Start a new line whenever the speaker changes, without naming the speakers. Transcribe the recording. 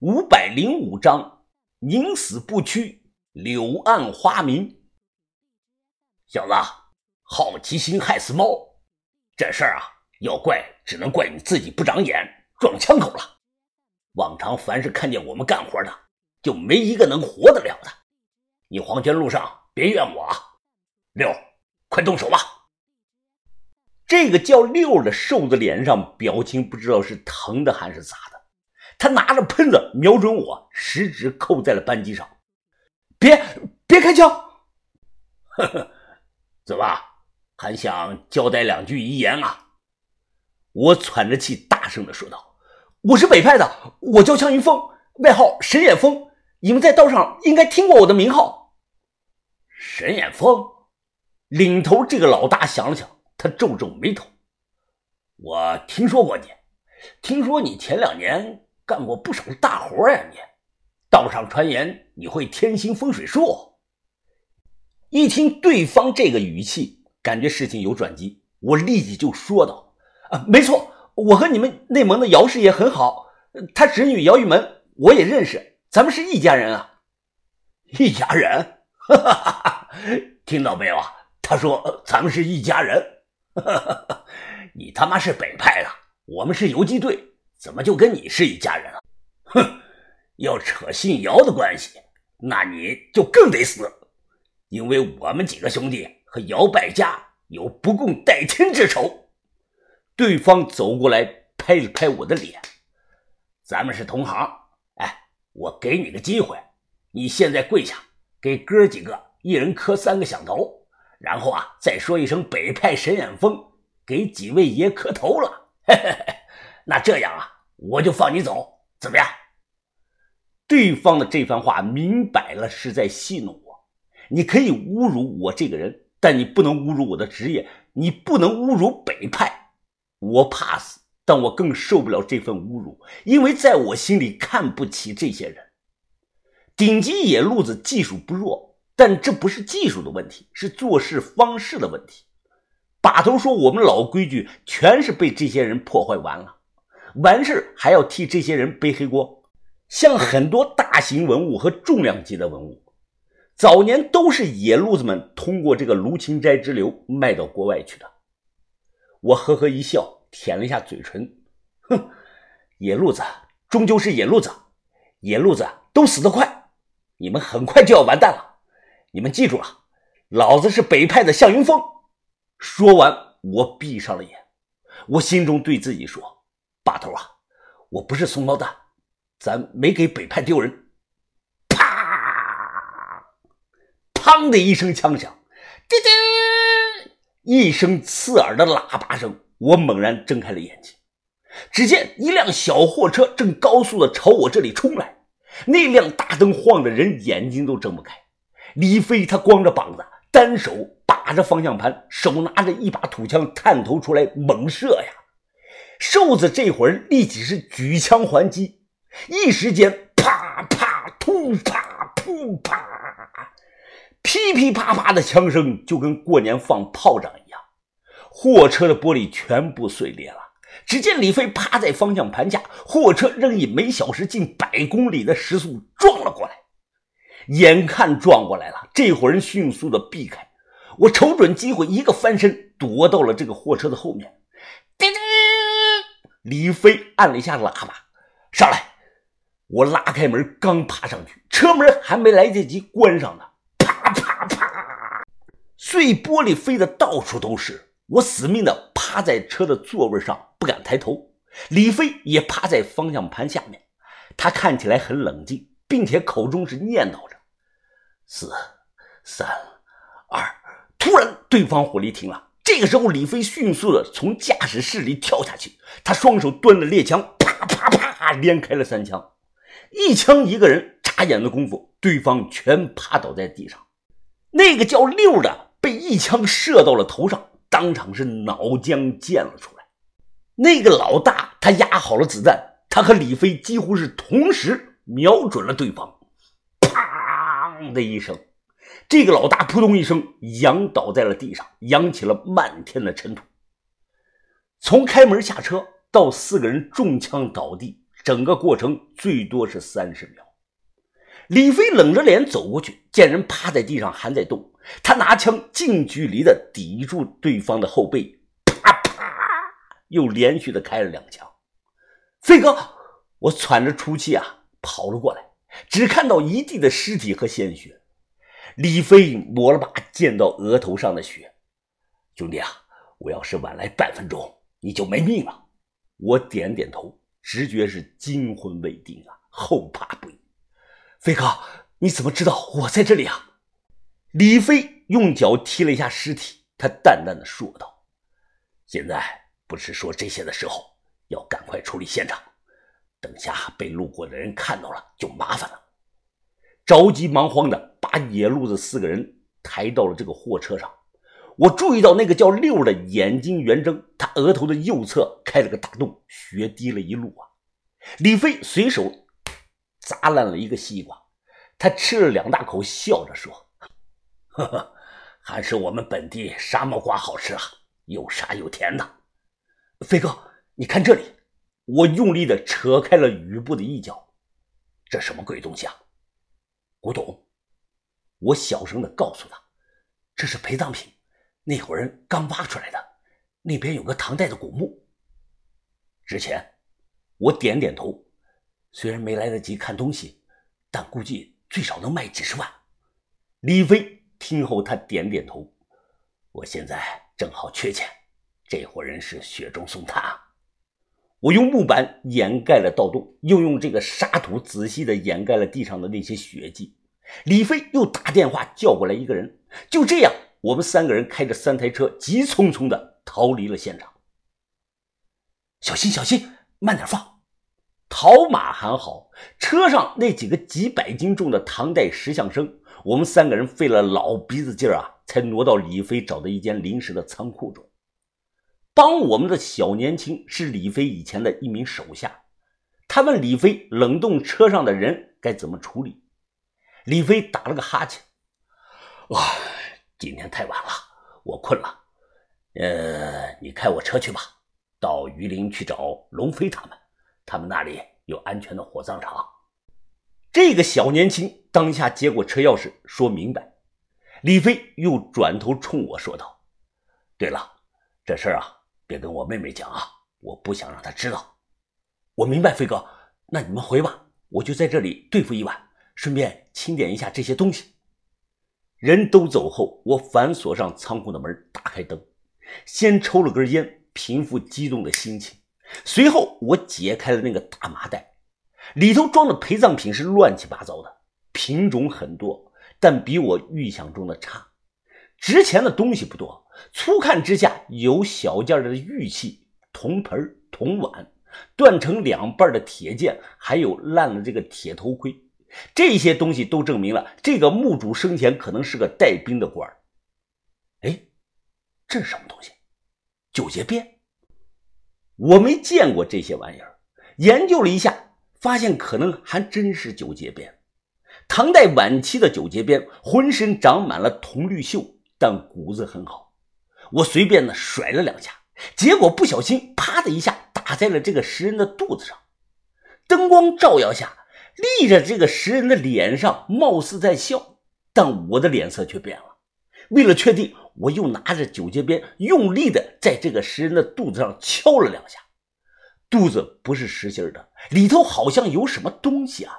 五百零五章，宁死不屈，柳暗花明。小子，好奇心害死猫，这事儿啊，要怪只能怪你自己不长眼，撞枪口了。往常凡是看见我们干活的，就没一个能活得了的。你黄泉路上别怨我啊！六，快动手吧。这个叫六的瘦子脸上表情不知道是疼的还是咋的，他拿着喷子瞄准我，食指扣在了扳机上。别别开枪！呵呵，怎么还想交代两句遗言啊？我喘着气大声的说道。我是北派的，我叫向云峰，外号神眼峰。你们在道上应该听过我的名号。神眼峰，领头这个老大想了想，他皱皱眉头。我听说过你，听说你前两年干过不少大活呀。你道上传言你会天星风水术。一听对方这个语气，感觉事情有转机，我立即就说道：“啊，没错。”我和你们内蒙的姚师爷很好，他侄女姚玉门我也认识，咱们是一家人啊！一家人，哈哈哈哈听到没有啊？他说咱们是一家人，哈哈哈你他妈是北派的，我们是游击队，怎么就跟你是一家人了？哼，要扯姓姚的关系，那你就更得死，因为我们几个兄弟和姚败家有不共戴天之仇。对方走过来，拍了拍我的脸：“咱们是同行，哎，我给你个机会，你现在跪下，给哥几个一人磕三个响头，然后啊，再说一声北派神眼峰，给几位爷磕头了。嘿嘿嘿，那这样啊，我就放你走，怎么样？”对方的这番话明摆了是在戏弄我。你可以侮辱我这个人，但你不能侮辱我的职业，你不能侮辱北派。我怕死，但我更受不了这份侮辱，因为在我心里看不起这些人。顶级野路子技术不弱，但这不是技术的问题，是做事方式的问题。把头说我们老规矩全是被这些人破坏完了，完事还要替这些人背黑锅。像很多大型文物和重量级的文物，早年都是野路子们通过这个卢芹斋支流卖到国外去的。我呵呵一笑，舔了一下嘴唇，哼，野路子终究是野路子，野路子都死得快，你们很快就要完蛋了。你们记住了，老子是北派的向云峰。说完，我闭上了眼，我心中对自己说：“把头啊，我不是怂包蛋，咱没给北派丢人。”啪，砰的一声枪响，滴滴。一声刺耳的喇叭声，我猛然睁开了眼睛，只见一辆小货车正高速的朝我这里冲来，那辆大灯晃得人眼睛都睁不开。李飞他光着膀子，单手把着方向盘，手拿着一把土枪，探头出来猛射呀！瘦子这会儿立即是举枪还击，一时间啪啪突啪突啪。噼噼啪啪的枪声就跟过年放炮仗一样，货车的玻璃全部碎裂了。只见李飞趴在方向盘下，货车仍以每小时近百公里的时速撞了过来。眼看撞过来了，这伙人迅速的避开，我瞅准机会，一个翻身躲到了这个货车的后面。李飞按了一下喇叭，上来。我拉开门，刚爬上去，车门还没来得及关上呢。啪啪啪碎玻璃飞的到处都是，我死命的趴在车的座位上，不敢抬头。李飞也趴在方向盘下面，他看起来很冷静，并且口中是念叨着：“四、三、二。”突然，对方火力停了。这个时候，李飞迅速的从驾驶室里跳下去，他双手端着猎枪，啪啪啪连开了三枪，一枪一个人，眨眼的功夫，对方全趴倒在地上。那个叫六的。被一枪射到了头上，当场是脑浆溅了出来。那个老大他压好了子弹，他和李飞几乎是同时瞄准了对方，砰的一声，这个老大扑通一声仰倒在了地上，扬起了漫天的尘土。从开门下车到四个人中枪倒地，整个过程最多是三十秒。李飞冷着脸走过去，见人趴在地上还在动，他拿枪近距离的抵住对方的后背，啪啪，又连续的开了两枪。飞哥，我喘着粗气啊，跑了过来，只看到一地的尸体和鲜血。李飞抹了把溅到额头上的血，兄弟啊，我要是晚来半分钟，你就没命了。我点点头，直觉是惊魂未定啊，后怕不已。飞哥，你怎么知道我在这里啊？李飞用脚踢了一下尸体，他淡淡的说道：“现在不是说这些的时候，要赶快处理现场，等下被路过的人看到了就麻烦了。”着急忙慌的把野路子四个人抬到了这个货车上。我注意到那个叫六的眼睛圆睁，他额头的右侧开了个大洞，血滴了一路啊！李飞随手砸烂了一个西瓜，他吃了两大口，笑着说：“呵呵，还是我们本地沙漠瓜好吃啊，又沙又甜的。”飞哥，你看这里！我用力的扯开了雨布的一角，这什么鬼东西啊？古董！我小声的告诉他：“这是陪葬品。”那伙人刚挖出来的，那边有个唐代的古墓。之前，我点点头，虽然没来得及看东西，但估计最少能卖几十万。李飞听后，他点点头。我现在正好缺钱，这伙人是雪中送炭。我用木板掩盖了盗洞，又用这个沙土仔细的掩盖了地上的那些血迹。李飞又打电话叫过来一个人，就这样。我们三个人开着三台车，急匆匆的逃离了现场。小心，小心，慢点放。逃马还好，车上那几个几百斤重的唐代石像生，我们三个人费了老鼻子劲儿啊，才挪到李飞找的一间临时的仓库中。帮我们的小年轻是李飞以前的一名手下，他问李飞冷冻车上的人该怎么处理。李飞打了个哈欠，哇。今天太晚了，我困了。呃，你开我车去吧，到榆林去找龙飞他们，他们那里有安全的火葬场。这个小年轻当下接过车钥匙，说明白。李飞又转头冲我说道：“对了，这事儿啊，别跟我妹妹讲啊，我不想让她知道。”我明白，飞哥，那你们回吧，我就在这里对付一晚，顺便清点一下这些东西。人都走后，我反锁上仓库的门，打开灯，先抽了根烟，平复激动的心情。随后，我解开了那个大麻袋，里头装的陪葬品是乱七八糟的，品种很多，但比我预想中的差。值钱的东西不多，粗看之下有小件的玉器、铜盆、铜碗、断成两半的铁剑，还有烂了这个铁头盔。这些东西都证明了这个墓主生前可能是个带兵的官哎，这是什么东西？九节鞭？我没见过这些玩意儿，研究了一下，发现可能还真是九节鞭。唐代晚期的九节鞭，浑身长满了铜绿锈，但骨子很好。我随便的甩了两下，结果不小心啪的一下打在了这个石人的肚子上。灯光照耀下。立着这个石人的脸上，貌似在笑，但我的脸色却变了。为了确定，我又拿着九节鞭，用力的在这个石人的肚子上敲了两下。肚子不是实心的，里头好像有什么东西啊！